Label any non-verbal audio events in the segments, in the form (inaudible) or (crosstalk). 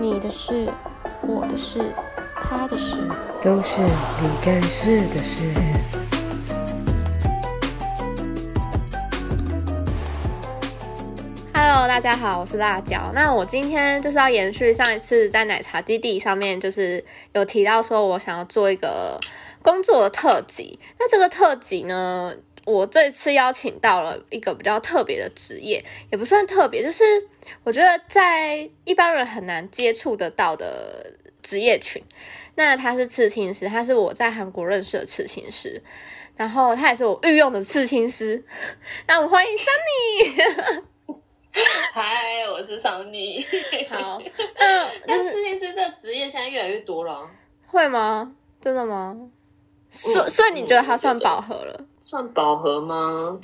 你的事、我的事、他的事，都是你干事的事。Hello，大家好，我是辣椒。那我今天就是要延续上一次在奶茶弟弟上面，就是有提到说我想要做一个工作的特辑。那这个特辑呢，我这次邀请到了一个比较特别的职业，也不算特别，就是我觉得在一般人很难接触得到的职业群。那他是刺青师，他是我在韩国认识的刺青师，然后他也是我御用的刺青师。那我们欢迎 Sunny。嗨，我是 Sunny。好，(laughs) 嗯，那刺青师这个职业现在越来越多了，会吗？真的吗？所、嗯、所以你觉得他算饱和了？算饱和吗？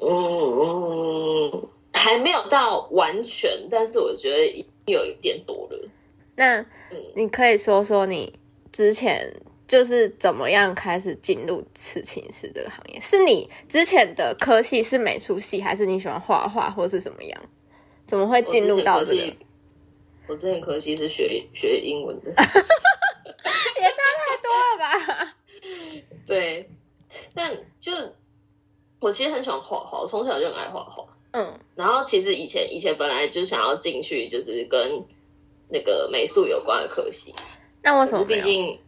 嗯嗯，还没有到完全，但是我觉得有一点多了。那你可以说说你之前就是怎么样开始进入刺青师这个行业？是你之前的科系是美术系，还是你喜欢画画，或是怎么样？怎么会进入到这个？我之前科系是学学英文的，(laughs) 也差太多了吧？(laughs) 对。但就我其实很喜欢画画，我从小就很爱画画。嗯，然后其实以前以前本来就想要进去，就是跟那个美术有关的科系。那为什么？毕竟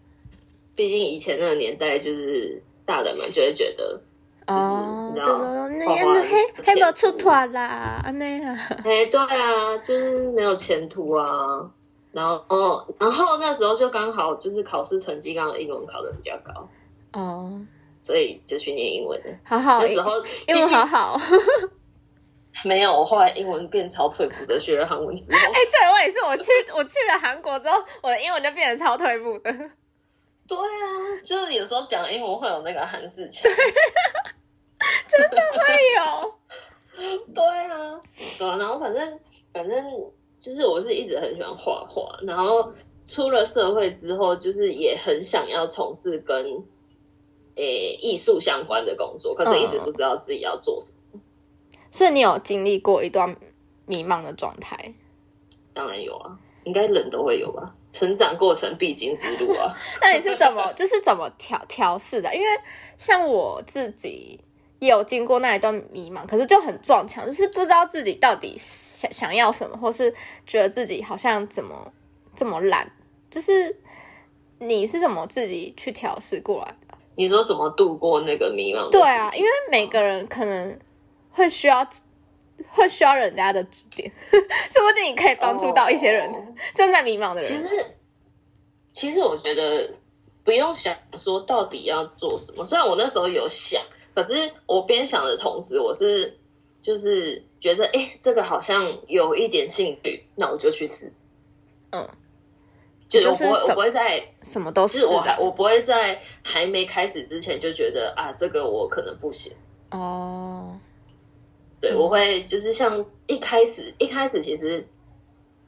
毕竟以前那个年代，就是大人们就会觉得，哦，你知道那那黑黑没有出团啦，那样。哎，对啊，就是没有前途啊。然后哦，然后那时候就刚好就是考试成绩，刚好英文考的比较高。哦。所以就去念英文，好好。那时候英文好好。(laughs) 没有，我后来英文变超退步的，学了韩文之后。(laughs) 哎、欸，对我也是，我去 (laughs) 我去了韩国之后，我的英文就变得超退步的。对啊，就是有时候讲英文会有那个韩式腔，真的会有。对啊，对啊，然后反正反正就是我是一直很喜欢画画，然后出了社会之后，就是也很想要从事跟。诶，艺术相关的工作，可是一直不知道自己要做什么。嗯、所以你有经历过一段迷茫的状态？当然有啊，应该人都会有吧。成长过程必经之路啊。(laughs) 那你是怎么，(laughs) 就是怎么调调试的？因为像我自己也有经过那一段迷茫，可是就很撞墙，就是不知道自己到底想想要什么，或是觉得自己好像怎么这么懒。就是你是怎么自己去调试过来？你都怎么度过那个迷茫？对啊，因为每个人可能会需要，会需要人家的指点，(laughs) 说不定你可以帮助到一些人正在迷茫的人。其实，其实我觉得不用想说到底要做什么。虽然我那时候有想，可是我边想的同时，我是就是觉得，哎，这个好像有一点兴趣，那我就去试。嗯。就我不会，我不会在什么都是我还我不会在还没开始之前就觉得啊，这个我可能不行哦。对，我会就是像一开始一开始，其实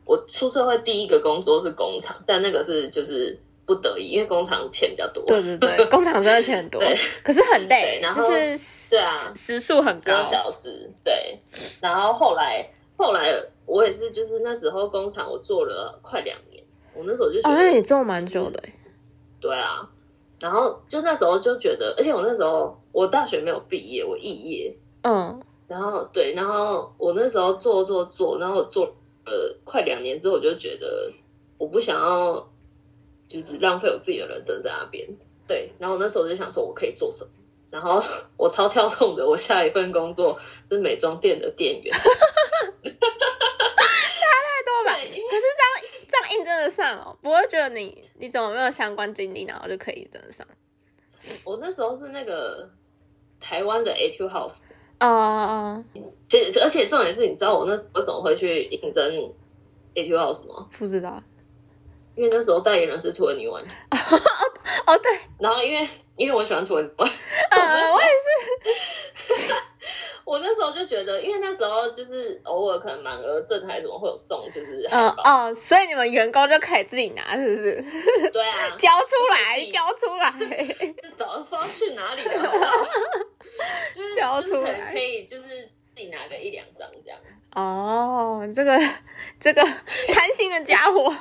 我出社会第一个工作是工厂，但那个是就是不得已，因为工厂钱比较多。对对对，工厂真的钱很多，(laughs) 对，可是很累，然后就是对啊，时速很高，小时对。然后后来后来我也是，就是那时候工厂我做了快两年。我那时候就觉得，那也做蛮久的。对啊，然后就那时候就觉得，而且我那时候我大学没有毕业，我肄业。嗯，然后对，然后我那时候做做做，然后我做呃快两年之后，我就觉得我不想要，就是浪费我自己的人生在那边。对，然后我那时候我就想说，我可以做什么？然后我超跳动的，我下一份工作是美妆店的店员。(laughs) 差太多吧可是这样这样应征得上哦，不会觉得你你怎么没有相关经历，然后就可以应征得上？我那时候是那个台湾的 Etude House 哦哦哦，这而且重点是，你知道我那时候为什么会去应征 Etude House 吗？不知道，因为那时候代言人是 2NE1 (laughs) 哦对，然后因为因为我喜欢 2NE1，呃，我也是。(laughs) 我那时候就觉得，因为那时候就是偶尔可能满额赠还怎么会有送，就是海报哦哦，所以你们员工就可以自己拿，是不是？(laughs) 对啊，(laughs) 交出来，交出来，早不知道去哪里了，(laughs) 就是交出来可以，就是自己拿个一两张这样。哦，这个这个贪心的家伙，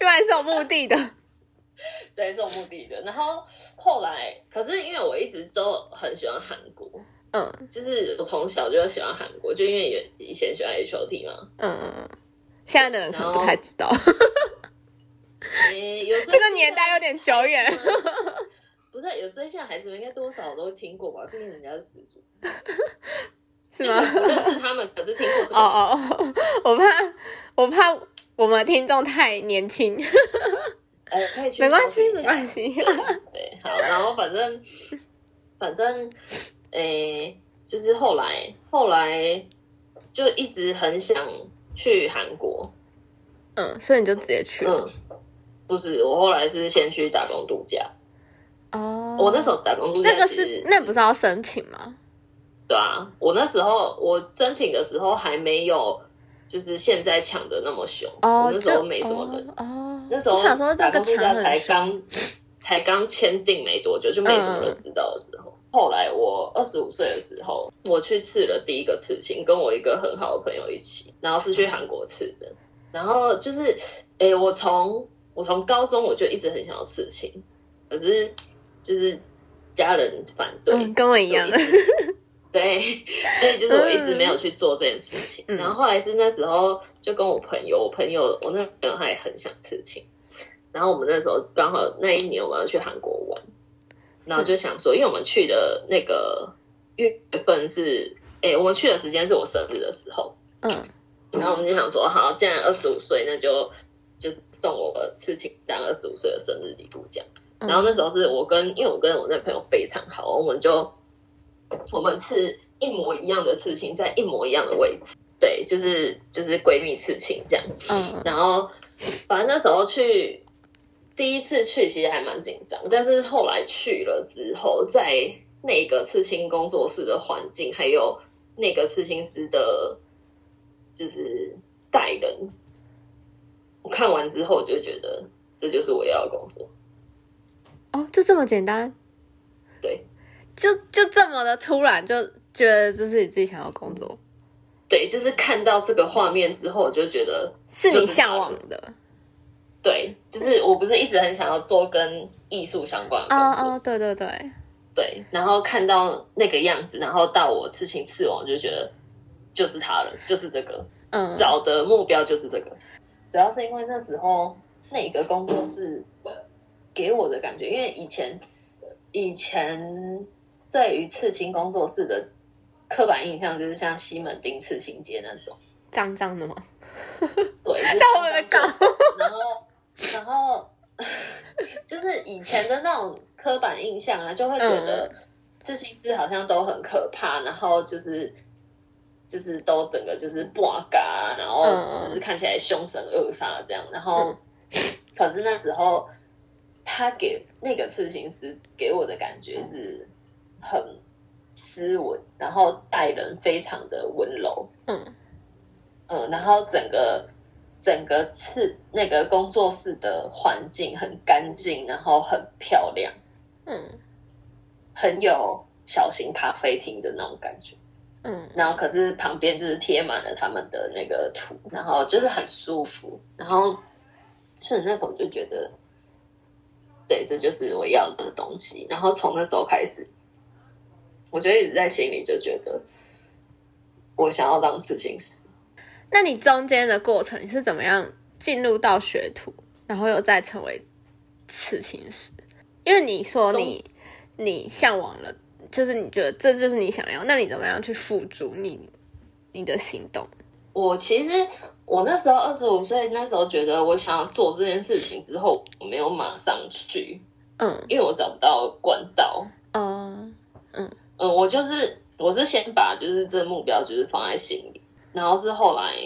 原来是有目的的。对，是有目的的。然后后来，可是因为我一直都很喜欢韩国，嗯，就是我从小就喜欢韩国，就因为以前喜欢 H O T 嘛，嗯嗯嗯。现在的人可能不太知道，欸、有这个年代有点久远。(laughs) 不是有追星的孩子们应该多少都听过吧？毕竟人家是始祖，(laughs) 是吗？不认识他们，可是听过这个。哦哦，(laughs) 我怕我怕我们听众太年轻。呃，可以去没关系，没关系。对，好，然后反正反正，诶、欸，就是后来后来就一直很想去韩国。嗯，所以你就直接去了？嗯，不是，我后来是先去打工度假。哦，我那时候打工度假，那个是那不是要申请吗？对啊，我那时候我申请的时候还没有，就是现在抢的那么凶。哦，我那时候没什么人。哦，那时候打工度假才刚才刚签订没多久，就没什么人知道的时候。嗯、后来我二十五岁的时候，我去刺了第一个刺青，跟我一个很好的朋友一起，然后是去韩国刺的。然后就是，哎，我从我从高中我就一直很想要刺青，可是。就是家人反对，嗯、跟我一样的，(laughs) 对，所以就是我一直没有去做这件事情。嗯、然后后来是那时候就跟我朋友，我朋友我那朋友他也很想刺青，然后我们那时候刚好那一年我们要去韩国玩，然后就想说，因为我们去的那个月份是，哎、欸，我们去的时间是我生日的时候，嗯，然后我们就想说，好，既然二十五岁，那就就是送我刺青当二十五岁的生日礼物这样。然后那时候是我跟，因为我跟我那朋友非常好，我们就我们是一模一样的事情，在一模一样的位置，对，就是就是闺蜜刺青这样。嗯，然后反正那时候去第一次去其实还蛮紧张，但是后来去了之后，在那个刺青工作室的环境，还有那个刺青师的，就是带人，我看完之后就觉得这就是我要的工作。哦，就这么简单，对，就就这么的突然，就觉得这是你自己想要工作，对，就是看到这个画面之后，我就觉得是你向往的，对，就是我不是一直很想要做跟艺术相关的工作，哦，哦，对对对。对，然后看到那个样子，然后到我刺青刺完，就觉得就是他了，就是这个，嗯，找的目标就是这个，主要是因为那时候那个工作室。给我的感觉，因为以前以前对于刺青工作室的刻板印象就是像西门町刺青街那种。脏脏的吗？对，在我的搞，然后然后 (laughs) 就是以前的那种刻板印象啊，就会觉得刺青师好像都很可怕，然后就是就是都整个就是不嘎，然后就是看起来凶神恶煞这样，然后 (laughs) 可是那时候。他给那个刺青师给我的感觉是很斯文，然后待人非常的温柔，嗯。嗯，然后整个整个次那个工作室的环境很干净，然后很漂亮，嗯，很有小型咖啡厅的那种感觉，嗯，然后可是旁边就是贴满了他们的那个图，然后就是很舒服，然后就那时候就觉得。对，这就是我要的东西。然后从那时候开始，我觉得一直在心里就觉得，我想要当刺青师。那你中间的过程，你是怎么样进入到学徒，然后又再成为刺青师？因为你说你你向往了，就是你觉得这就是你想要，那你怎么样去付诸你你的行动？我其实。我那时候二十五岁，那时候觉得我想要做这件事情之后，我没有马上去，嗯，因为我找不到管道，嗯嗯嗯，我就是我是先把就是这目标就是放在心里，然后是后来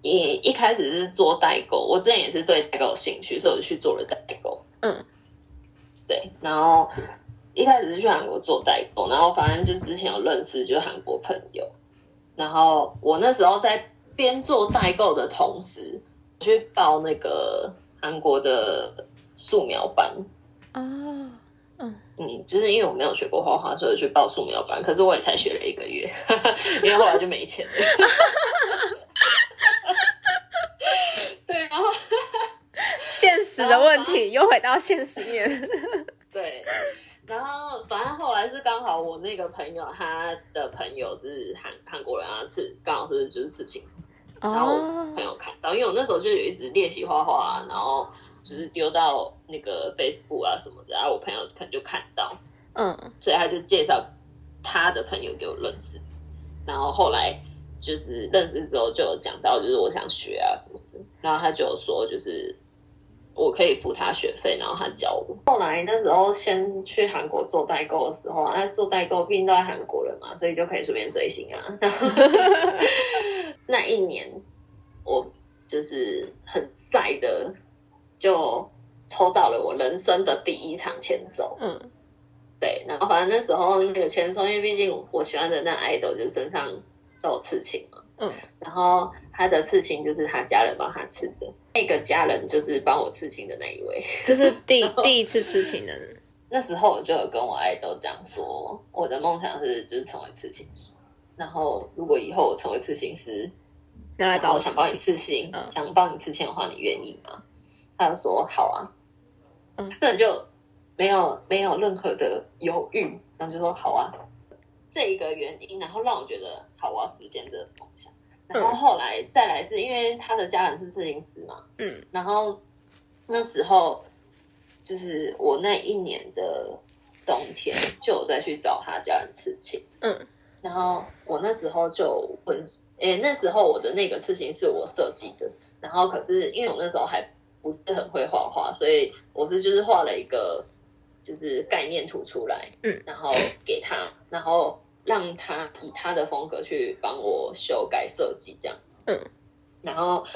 一一开始是做代购，我之前也是对代购有兴趣，所以我就去做了代购，嗯，对，然后一开始是去韩国做代购，然后反正就之前有认识就是韩国朋友，然后我那时候在。边做代购的同时，去报那个韩国的素描班哦，嗯就是因为我没有学过画画，所以去报素描班。可是我也才学了一个月，(laughs) 因为后来就没钱了。(laughs) 对，然后 (laughs) 现实的问题又回到现实面。对，然后反正后来是刚好我那个朋友，他的朋友是韩韩国人啊，是刚好是就是刺青师，然后我朋友看到，因为我那时候就有一直练习画画，然后。就是丢到那个 Facebook 啊什么的，然后我朋友可能就看到，嗯，所以他就介绍他的朋友给我认识，然后后来就是认识之后就有讲到，就是我想学啊什么的，然后他就说就是我可以付他学费，然后他教我。后来那时候先去韩国做代购的时候，啊，做代购毕竟都在韩国人嘛，所以就可以顺便追星啊。(laughs) 那一年我就是很晒的。就抽到了我人生的第一场签售，嗯，对，然后反正那时候那个签售，因为毕竟我喜欢的那 idol 就身上都有刺青嘛，嗯，然后他的刺青就是他家人帮他刺的，那个家人就是帮我刺青的那一位，(laughs) 就是第第一次刺青的人。(laughs) 那时候我就有跟我 idol 讲说，我的梦想是就是成为刺青师，然后如果以后我成为刺青师，要来找我想帮你刺青，嗯、想帮你刺青的话，你愿意吗？他就说好啊，嗯，这就没有没有任何的犹豫，然后就说好啊，这一个原因，然后让我觉得好，我要实现这个梦想。然后后来再来是因为他的家人是摄影师嘛，嗯，然后那时候就是我那一年的冬天就有再去找他家人刺青，嗯，然后我那时候就问，诶，那时候我的那个刺青是我设计的，然后可是因为我那时候还。不是很会画画，所以我是就是画了一个就是概念图出来，嗯，然后给他，然后让他以他的风格去帮我修改设计，这样，嗯，然后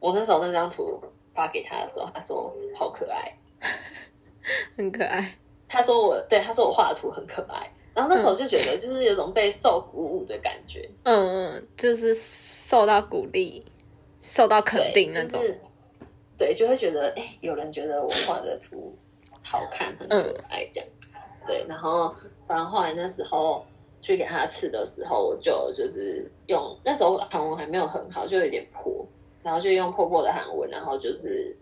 我那时候那张图发给他的时候，他说好可爱，(laughs) 很可爱。他说我对他说我画的图很可爱，然后那时候就觉得就是有种被受鼓舞的感觉，嗯嗯，就是受到鼓励，受到肯定那种。就是对，就会觉得哎，有人觉得我画的图好看，很可爱，这样。嗯、对，然后反正后来那时候去给他刺的时候，我就就是用那时候韩文还没有很好，就有点破，然后就用破破的韩文，然后就是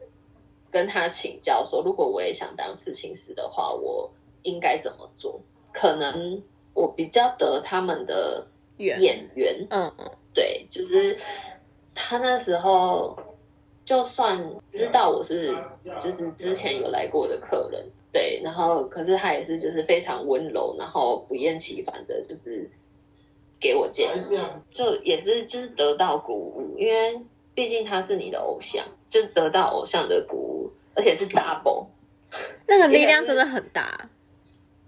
跟他请教说，如果我也想当刺青师的话，我应该怎么做？可能我比较得他们的眼缘，嗯嗯，对，就是他那时候。就算知道我是就是之前有来过的客人，对，然后可是他也是就是非常温柔，然后不厌其烦的，就是给我建议，就也是就是得到鼓舞，因为毕竟他是你的偶像，就得到偶像的鼓舞，而且是 double，(laughs) 那个力量真的很大。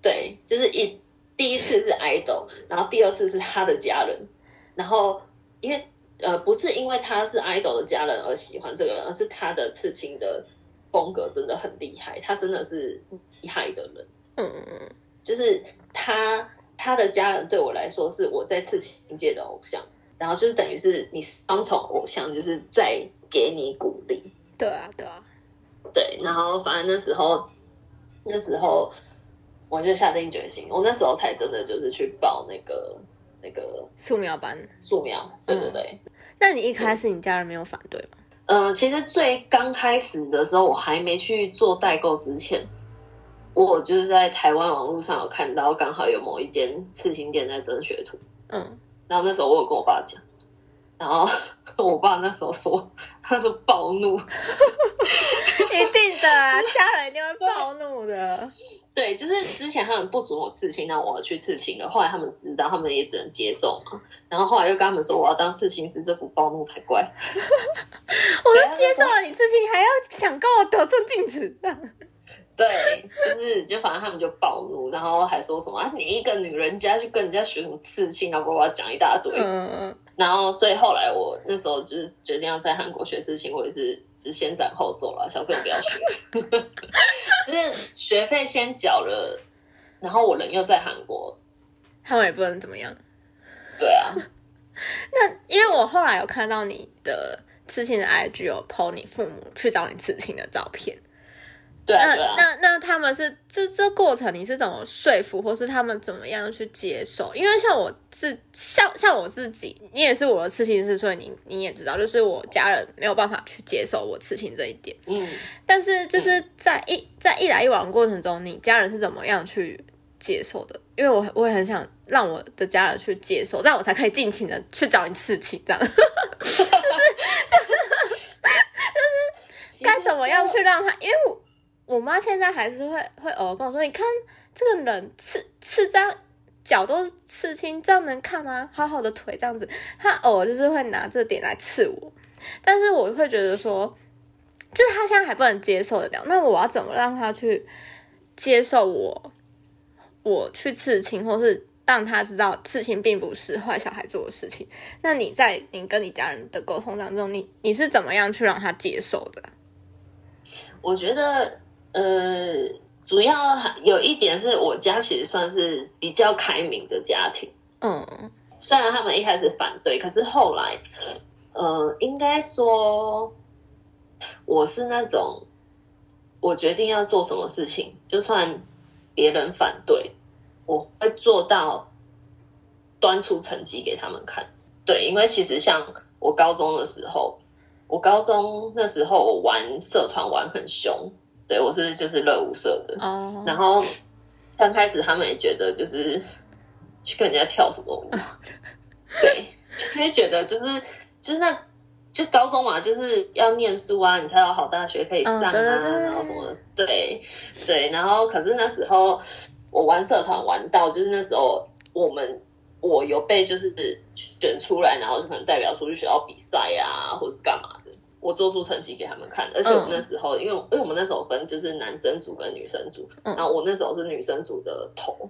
对，就是一第一次是 idol，然后第二次是他的家人，然后因为。呃，不是因为他是 idol 的家人而喜欢这个人，而是他的刺青的风格真的很厉害，他真的是厉害的人。嗯嗯嗯，就是他他的家人对我来说是我在刺青界的偶像，然后就是等于是你双重偶像，就是在给你鼓励。对啊，对啊，对。然后反正那时候那时候我就下定决心，我那时候才真的就是去报那个那个素描班，素描，对对对。嗯那你一开始你家人没有反对吗？嗯、呃，其实最刚开始的时候，我还没去做代购之前，我就是在台湾网络上有看到，刚好有某一间刺青店在征学徒。嗯，然后那时候我有跟我爸讲，然后我爸那时候说，他说暴怒，(laughs) 一定的，家人一定会暴怒的。对，就是之前他们不准我刺青，那我去刺青了。后来他们知道，他们也只能接受嘛。然后后来又跟他们说，我要当刺青师，这不暴怒才怪。(laughs) 我都接受了你刺青，你还要想跟我得寸进尺。对，就是就反正他们就暴怒，然后还说什么啊，你一个女人家去跟人家学什么刺青，然后我要讲一大堆。嗯。然后所以后来我那时候就是决定要在韩国学刺青，我也是就是先斩后奏了，小朋友不要学。(laughs) 就是学费先缴了，然后我人又在韩国，他们也不能怎么样。对啊。(laughs) 那因为我后来有看到你的刺青的 IG 有 po 你父母去找你刺青的照片。对啊，对啊。那那那他们是这这过程你是怎么说服，或是他们怎么样去接受？因为像我自像像我自己，你也是我的刺青师，所以你你也知道，就是我家人没有办法去接受我刺青这一点。嗯。但是就是在一在一来一往的过程中，你家人是怎么样去接受的？因为我我也很想让我的家人去接受，这样我才可以尽情的去找你刺青，这样。(laughs) 就是就是 (laughs) 就是该怎么样去让他？因为我我妈现在还是会会偶尔跟我说：“你看这个人刺刺这样脚都是刺青，这样能看吗？好好的腿这样子。”她偶尔就是会拿这点来刺我，但是我会觉得说，就是他现在还不能接受得了，那我要怎么让他去接受我？我去刺青，或是让他知道刺青并不是坏小孩做的事情。那你在你跟你家人的沟通当中，你你是怎么样去让他接受的？我觉得，呃，主要有一点是我家其实算是比较开明的家庭。嗯，虽然他们一开始反对，可是后来，呃，应该说我是那种我决定要做什么事情，就算。别人反对，我会做到端出成绩给他们看。对，因为其实像我高中的时候，我高中那时候我玩社团玩很凶，对，我是就是热舞社的。哦。然后刚开始他们也觉得就是去跟人家跳什么舞，(laughs) 对，就会觉得就是就是那。就高中嘛，就是要念书啊，你才有好大学可以上啊，哦、对对对，然后什么，对对，然后可是那时候我玩社团玩到，就是那时候我们我有被就是选出来，然后就可能代表出去学校比赛啊，或是干嘛的，我做出成绩给他们看，而且我们那时候、嗯、因为因为我们那时候分就是男生组跟女生组，嗯、然后我那时候是女生组的头，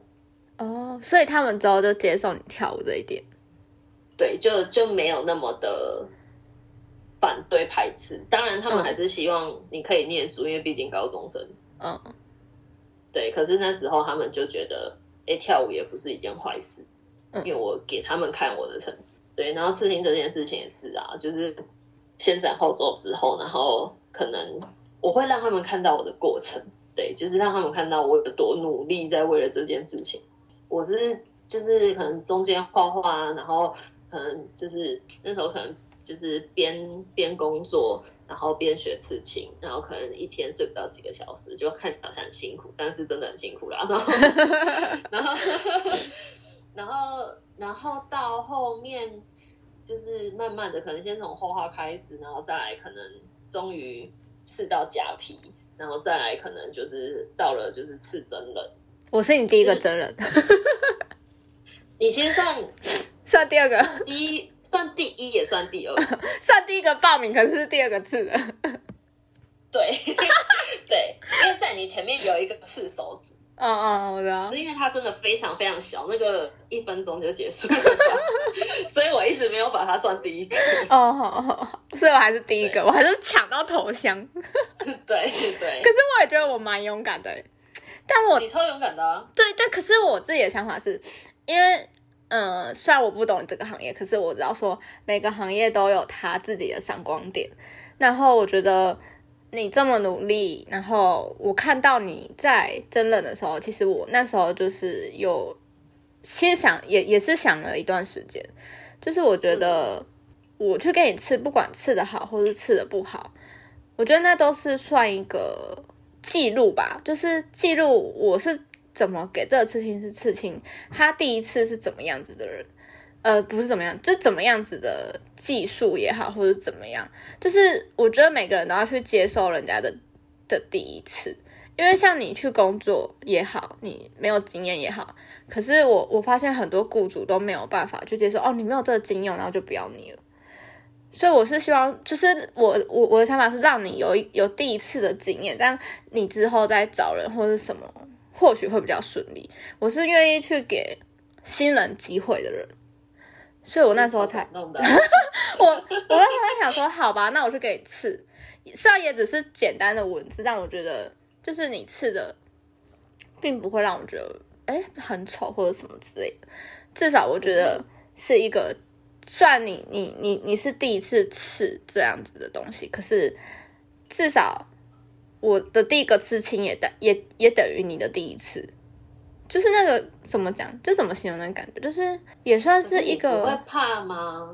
哦，所以他们之后就接受你跳舞这一点，对，就就没有那么的。反对排斥，当然他们还是希望你可以念书，嗯、因为毕竟高中生。嗯，对。可是那时候他们就觉得，哎、欸，跳舞也不是一件坏事。嗯，因为我给他们看我的成绩。对，然后刺青这件事情也是啊，就是先斩后奏之后，然后可能我会让他们看到我的过程。对，就是让他们看到我有多努力在为了这件事情。我是就是可能中间画画，然后可能就是那时候可能。就是边边工作，然后边学刺青，然后可能一天睡不到几个小时，就看起来很辛苦，但是真的很辛苦啦。(laughs) 然后，然后，(laughs) 然后，然后到后面就是慢慢的，可能先从画画开始，然后再来可能终于刺到假皮，然后再来可能就是到了就是刺真人。我是你第一个真人，你先算。算第二个，第一算第一也算第二，(laughs) 算第一个报名，可是是第二个刺的。对 (laughs) 对，因为在你前面有一个刺手指，嗯嗯，我知道，是因为它真的非常非常小，那个一分钟就结束了，(laughs) 所以我一直没有把它算第一个。哦，好好，所以我还是第一个，我还是抢到头香。(laughs) 对对，可是我也觉得我蛮勇敢的，但我你超勇敢的啊。对，但可是我自己的想法是因为。嗯，虽然我不懂这个行业，可是我知道说每个行业都有它自己的闪光点。然后我觉得你这么努力，然后我看到你在真人的时候，其实我那时候就是有先想，也也是想了一段时间。就是我觉得我去给你刺，不管刺的好或是刺的不好，我觉得那都是算一个记录吧，就是记录我是。怎么给这个刺青是刺青？他第一次是怎么样子的人？呃，不是怎么样，就怎么样子的技术也好，或者怎么样，就是我觉得每个人都要去接受人家的的第一次，因为像你去工作也好，你没有经验也好，可是我我发现很多雇主都没有办法去接受哦，你没有这个经验，然后就不要你了。所以我是希望，就是我我我的想法是让你有一有第一次的经验，这样你之后再找人或者什么。或许会比较顺利。我是愿意去给新人机会的人，所以我那时候才，弄 (laughs) 的我我那时候在想说，好吧，那我去给你刺，虽然也只是简单的文字，但我觉得就是你刺的，并不会让我觉得哎很丑或者什么之类的。至少我觉得是一个，虽然你你你你是第一次刺这样子的东西，可是至少。我的第一个刺青也等也也等于你的第一次，就是那个怎么讲，就怎么形容那个感觉，就是也算是一个。你会怕吗？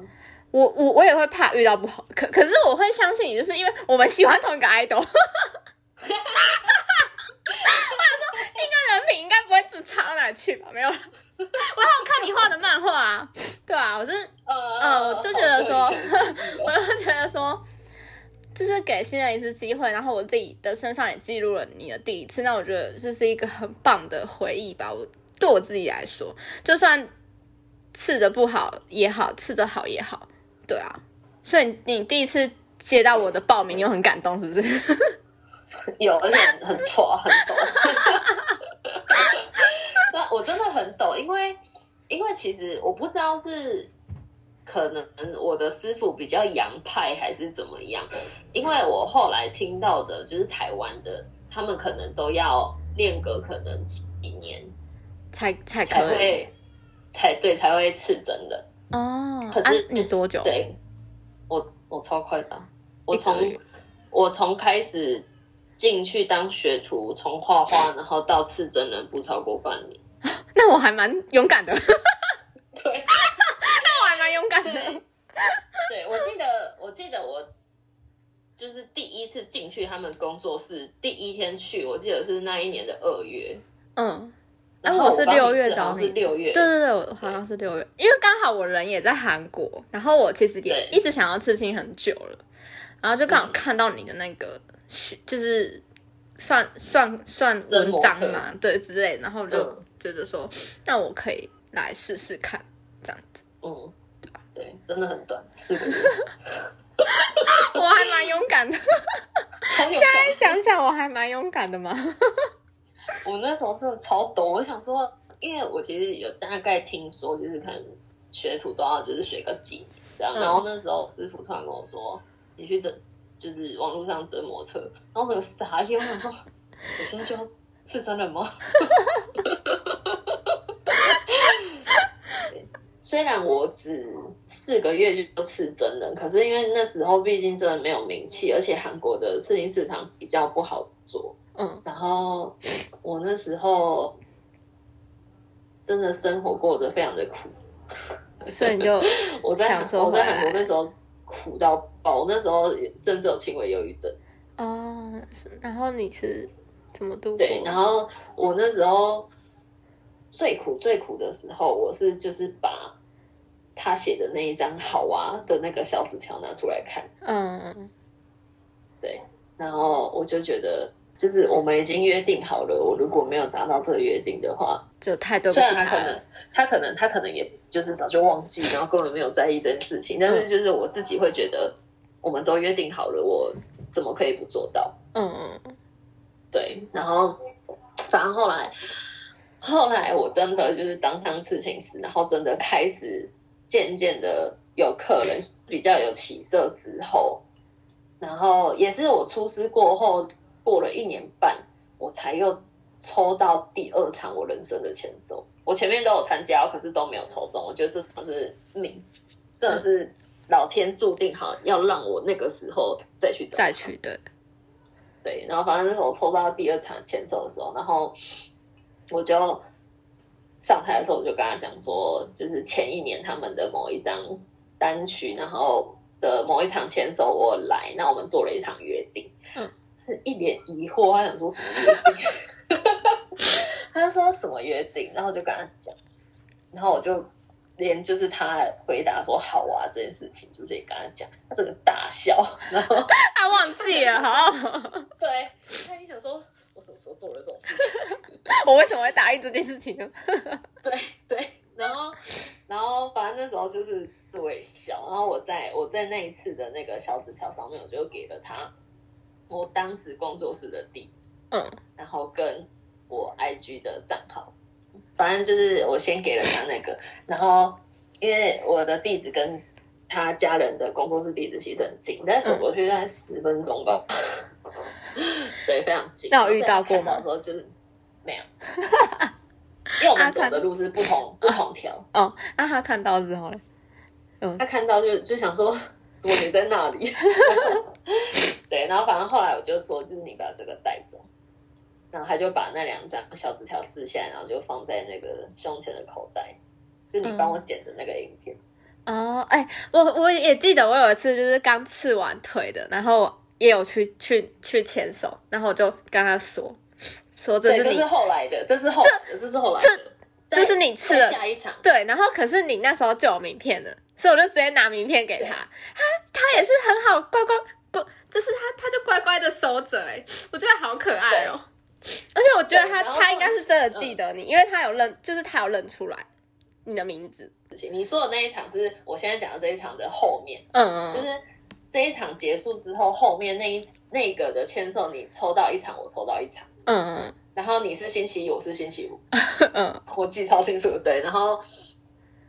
我我我也会怕遇到不好，可可是我会相信你，就是因为我们喜欢同一个 idol。(laughs) 我想说，应该人品应该不会差到哪去吧？没有，我还有看你画的漫画啊。对啊，我就是呃，呃，我就觉得说，(laughs) 我就觉得说，就是给新人一次机会，然后我自己的身上也记录了你的第一次，那我觉得这是一个很棒的回忆吧。我对我自己来说，就算刺的不好也好，刺的好也好，对啊。所以你第一次接到我的报名，你又很感动，是不是？有，而且很挫，很抖。(laughs) 那我真的很懂，因为因为其实我不知道是可能我的师傅比较洋派还是怎么样，因为我后来听到的就是台湾的，他们可能都要练个可能几年才才才会才对才会刺针的哦。可是、啊、你多久？对，我我超快的，我从我从开始。进去当学徒，从画画然后到刺真人不超过半年，(laughs) 那我还蛮勇敢的。(laughs) 对，(laughs) 蛮勇敢的。(laughs) 对，我记得，我记得我就是第一次进去他们工作室，第一天去，我记得是那一年的二月。嗯，然后我是六月找你，是六月。对对对，我好像是六月，因为刚好我人也在韩国，然后我其实也一直想要刺青很久了，然后就刚好看到你的那个。嗯就是算算算文章嘛，对之类，然后就觉得说，嗯、那我可以来试试看这样子。嗯，对，真的很短，四个月。(laughs) 我还蛮勇敢的，现在想想我还蛮勇敢的嘛。我那时候真的超抖，我想说，因为我其实有大概听说，就是可能学徒都要就是学个几年这样，嗯、然后那时候师傅突然跟我说，你去整。就是网络上整模特，然后整个傻眼，我想说，我现在就要是真的吗？(laughs) 虽然我只四个月就刺真人，可是因为那时候毕竟真的没有名气，而且韩国的刺青市场比较不好做，嗯，然后我那时候真的生活过得非常的苦，所以你就 (laughs) 我在我在韩国那时候。苦到爆，那时候甚至有轻微忧郁症。哦，然后你是怎么度过？对，然后我那时候最苦最苦的时候，我是就是把他写的那一张好啊的那个小纸条拿出来看。嗯，对。然后我就觉得，就是我们已经约定好了，我如果没有达到这个约定的话，就太对不起他可能。他可能，他可能也就是早就忘记，然后根本没有在意这件事情。但是，就是我自己会觉得，我们都约定好了，我怎么可以不做到？嗯嗯，对。然后，反正后来，后来我真的就是当上刺青师，然后真的开始渐渐的有客人比较有起色之后，然后也是我出师过后过了一年半，我才又抽到第二场我人生的签售。我前面都有参加，可是都没有抽中。我觉得这真的是命，真的是老天注定好要让我那个时候再去再去对对。然后反正我抽到第二场签售的时候，然后我就上台的时候，我就跟他讲说，就是前一年他们的某一张单曲，然后的某一场签售我来，那我们做了一场约定。嗯，一脸疑惑，他想说什么约定？(laughs) 他说什么约定，然后就跟他讲，然后我就连就是他回答说好啊这件事情，就是也跟他讲，他整个大笑，然后他忘记了，好，(laughs) 对，他一想说，我什么时候做了这种事情？(laughs) 我为什么会答应这件事情呢？(laughs) 对对，然后然后反正那时候就是微笑，然后我在我在那一次的那个小纸条上面，我就给了他我当时工作室的地址，嗯，然后跟。我 IG 的账号，反正就是我先给了他那个，然后因为我的地址跟他家人的工作室地址其实很近，但走过去大概十分钟吧，嗯、对，非常近。那有遇到过吗？时候就是没有，(laughs) 因为我们走的路是不同 (laughs) 不同条。哦，那他看到之后呢？嗯，他看到就就想说，怎么你在那里？(laughs) 对，然后反正后来我就说，就是你把这个带走，然后他就把那两张小纸条撕下来，然后就放在那个胸前的口袋，就你帮我剪的那个影片。嗯、哦，哎，我我也记得我有一次就是刚刺完腿的，然后也有去去去牵手，然后我就跟他说说这是你，这是后来的，这是后这这是后来的，这这是你吃的下一场，对，然后可是你那时候就有名片了，所以我就直接拿名片给他，他他也是很好乖乖。就是他，他就乖乖的收着，哎，我觉得好可爱哦。而且我觉得他，他应该是真的记得你，嗯、因为他有认，就是他有认出来你的名字。你说的那一场是我现在讲的这一场的后面，嗯嗯，就是这一场结束之后，后面那一那个的签售，你抽到一场，我抽到一场，嗯嗯，然后你是星期一，我是星期五，(laughs) 嗯，(laughs) 我记超清楚，对。然后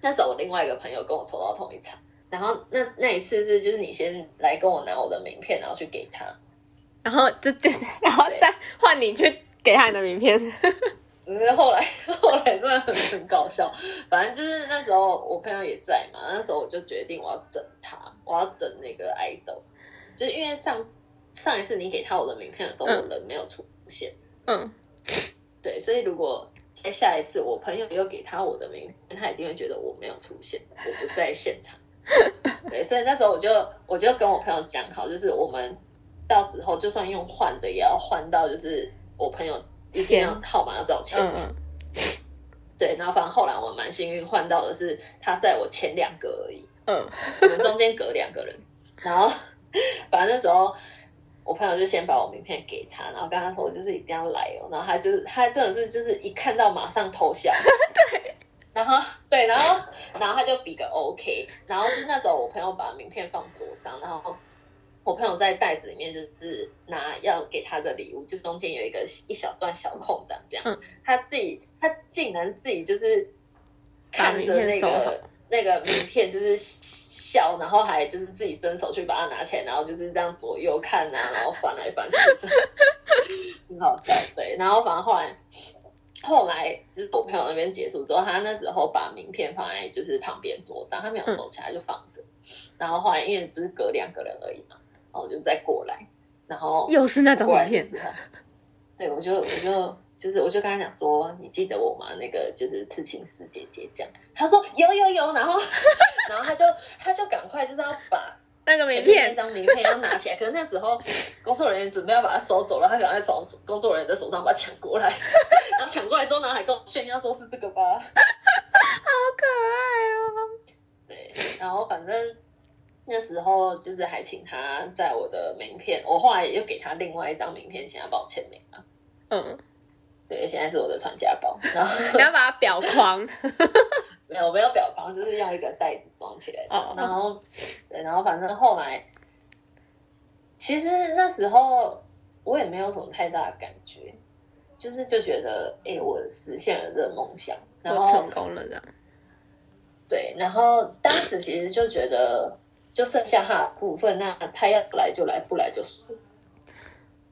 那时候我另外一个朋友跟我抽到同一场。然后那那一次是就是你先来跟我拿我的名片，然后去给他，然后就对，然后再换你去给他你的名片。可是后来 (laughs) 后来真的很 (laughs) 很搞笑，反正就是那时候我朋友也在嘛，那时候我就决定我要整他，我要整那个爱豆，就是因为上次上一次你给他我的名片的时候，嗯、我人没有出现，嗯，对，所以如果在下一次我朋友又给他我的名片，他一定会觉得我没有出现，我不在现场。(laughs) 对，所以那时候我就我就跟我朋友讲好，就是我们到时候就算用换的，也要换到就是我朋友一定要号码要找前面。嗯嗯。对，然后反正后来我蛮幸运，换到的是他在我前两个而已。嗯，我们中间隔两个人。然后反正那时候我朋友就先把我名片给他，然后跟他说我就是一定要来哦。然后他就是他真的是就是一看到马上投降。(laughs) 对。然后对，然后然后他就比个 OK，然后就那时候我朋友把名片放桌上，然后我朋友在袋子里面就是拿要给他的礼物，就中间有一个一小段小空档，这样，嗯、他自己他竟然自己就是看着那个那个名片就是笑，然后还就是自己伸手去把它拿起来，然后就是这样左右看啊，然后翻来翻去，很好笑，对，然后反正后来。后来就是我朋友那边结束之后，他那时候把名片放在就是旁边桌上，他没有收起来就放着。嗯、然后后来因为不是隔两个人而已嘛，然后我就再过来，然后又是那种名片。对，我就我就就是我就跟他讲说，你记得我吗？那个就是刺青师姐姐这样。他说有有有，然后 (laughs) 然后他就他就赶快就是要把。那个名片，那张名片要拿起来，可是那时候工作人员准备要把它收走了，他赶快从工作人员的手上把它抢过来，(laughs) 然后抢过来之后呢，还跟我炫耀说是这个吧，(laughs) 好可爱哦。对，然后反正那时候就是还请他在我的名片，我后来又给他另外一张名片，请他帮我签名了。嗯，对，现在是我的传家宝，然后 (laughs) 你要把它裱框。(laughs) 没有，我没有裱框，就是要一个袋子装起来。哦，然后，对，然后反正后来，其实那时候我也没有什么太大的感觉，就是就觉得，哎，我实现了这个梦想，然后成功了这样。对，然后当时其实就觉得，就剩下他的部分，那他要来就来，不来就输。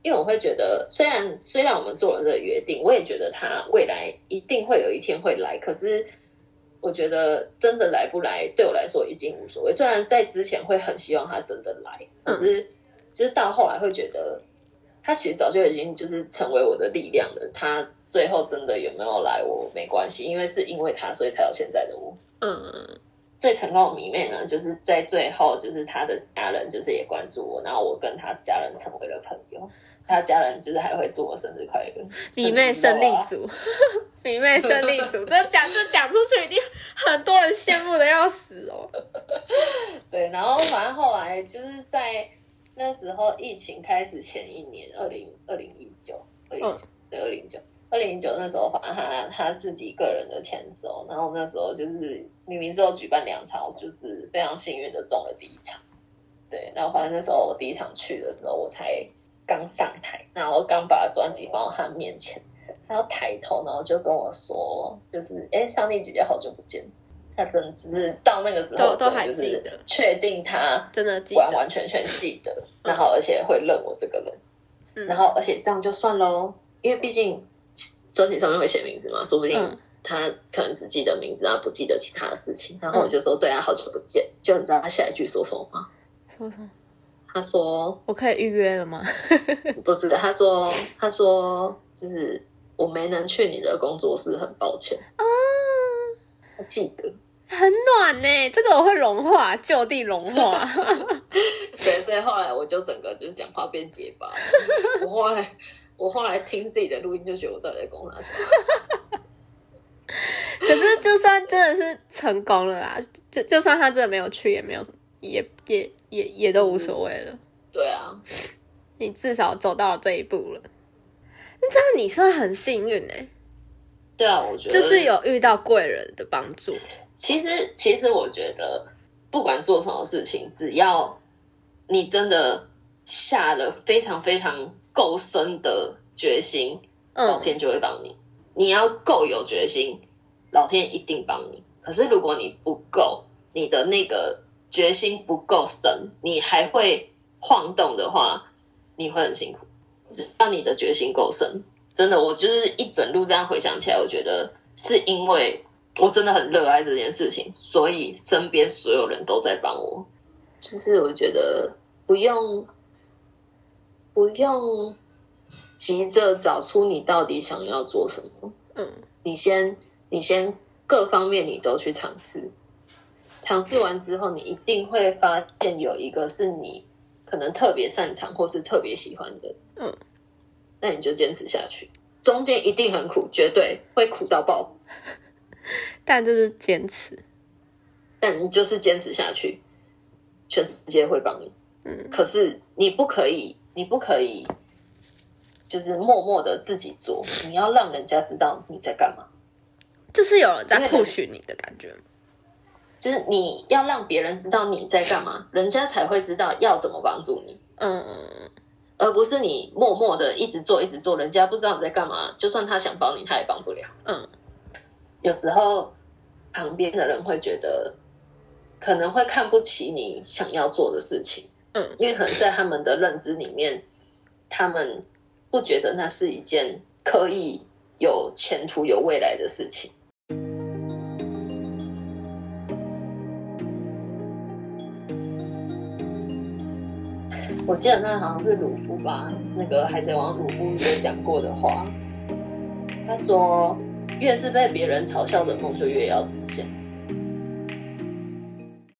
因为我会觉得，虽然虽然我们做了这个约定，我也觉得他未来一定会有一天会来，可是。我觉得真的来不来，对我来说已经无所谓。虽然在之前会很希望他真的来，可是就是到后来会觉得，他其实早就已经就是成为我的力量了。他最后真的有没有来，我没关系，因为是因为他，所以才有现在的我。嗯，最成功的迷妹呢，就是在最后，就是他的家人就是也关注我，然后我跟他家人成为了朋友。他家人就是还会祝我生日快乐，迷妹胜利组，迷妹胜利组，这讲这讲出去一定很多人羡慕的要死哦。(laughs) 对，然后反正后来就是在那时候疫情开始前一年，二零二零一九，二零九对二零九二零一九那时候，反正他他自己个人的签售，然后那时候就是明明只有举办两场，就是非常幸运的中了第一场。对，然后反正那时候我第一场去的时候，我才。刚上台，然后刚把专辑放到他面前，他要抬头，然后就跟我说：“就是，哎，上帝姐姐好久不见。”他真的只是到那个时候都还记得，确定他真的完完全全记得，然后而且会认我这个人，嗯、然后而且这样就算喽，因为毕竟专辑上面会写名字嘛，说不定他可能只记得名字，他不记得其他的事情。然后我就说：“对啊，好久不见。”就你知道他下一句说什么吗？说什么？他说我可以预约了吗？(laughs) 不是的，他说他说就是我没能去你的工作室，很抱歉啊。我记得很暖呢，这个我会融化，就地融化。(laughs) 对，所以后来我就整个就是讲话变结巴。我后来我后来听自己的录音，就觉得我到底在讲啥？可是就算真的是成功了啦，就就算他真的没有去，也没有也也也也都无所谓了。对啊，你至少走到了这一步了，那这样你算很幸运哎。对啊，我觉得就是有遇到贵人的帮助。其实，其实我觉得，不管做什么事情，只要你真的下了非常非常够深的决心，嗯，老天就会帮你。你要够有决心，老天一定帮你。可是如果你不够，你的那个决心不够深，你还会晃动的话，你会很辛苦。只要你的决心够深。真的，我就是一整路这样回想起来，我觉得是因为我真的很热爱这件事情，所以身边所有人都在帮我。就是我觉得不用不用急着找出你到底想要做什么，嗯，你先你先各方面你都去尝试，尝试完之后，你一定会发现有一个是你可能特别擅长或是特别喜欢的，嗯。那你就坚持下去，中间一定很苦，绝对会苦到爆，(laughs) 但就是坚持，但你就是坚持下去，全世界会帮你。嗯，可是你不可以，你不可以，就是默默的自己做，你要让人家知道你在干嘛，就是有人在 push 你的感觉，就是你要让别人知道你在干嘛，人家才会知道要怎么帮助你。嗯。而不是你默默的一直做一直做，人家不知道你在干嘛，就算他想帮你，他也帮不了。嗯，有时候旁边的人会觉得，可能会看不起你想要做的事情。嗯，因为可能在他们的认知里面，他们不觉得那是一件可以有前途、有未来的事情。我记得那好像是鲁夫吧，那个海贼王鲁夫有讲过的话。他说：“越是被别人嘲笑的梦，就越要实现。”